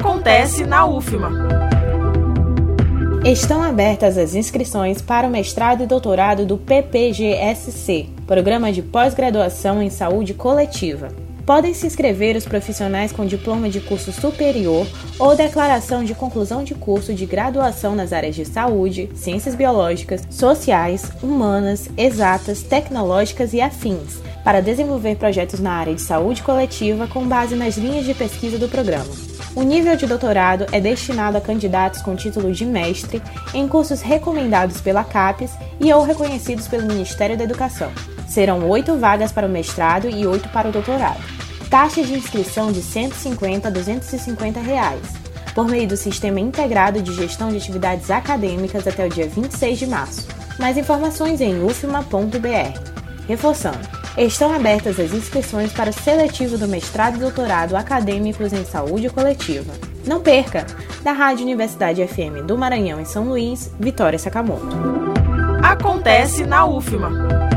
Acontece na UFMA. Estão abertas as inscrições para o mestrado e doutorado do PPGSC, Programa de Pós-Graduação em Saúde Coletiva. Podem se inscrever os profissionais com diploma de curso superior ou declaração de conclusão de curso de graduação nas áreas de saúde, ciências biológicas, sociais, humanas, exatas, tecnológicas e afins, para desenvolver projetos na área de saúde coletiva com base nas linhas de pesquisa do programa. O nível de doutorado é destinado a candidatos com título de mestre em cursos recomendados pela CAPES e ou reconhecidos pelo Ministério da Educação. Serão oito vagas para o mestrado e oito para o doutorado taxa de inscrição de R$ 150 a 250 reais, por meio do Sistema Integrado de Gestão de Atividades Acadêmicas até o dia 26 de março. Mais informações em ufma.br. Reforçando, estão abertas as inscrições para o seletivo do mestrado e doutorado acadêmicos em saúde coletiva. Não perca! Da Rádio Universidade FM do Maranhão em São Luís, Vitória Sakamoto. Acontece na UFMA.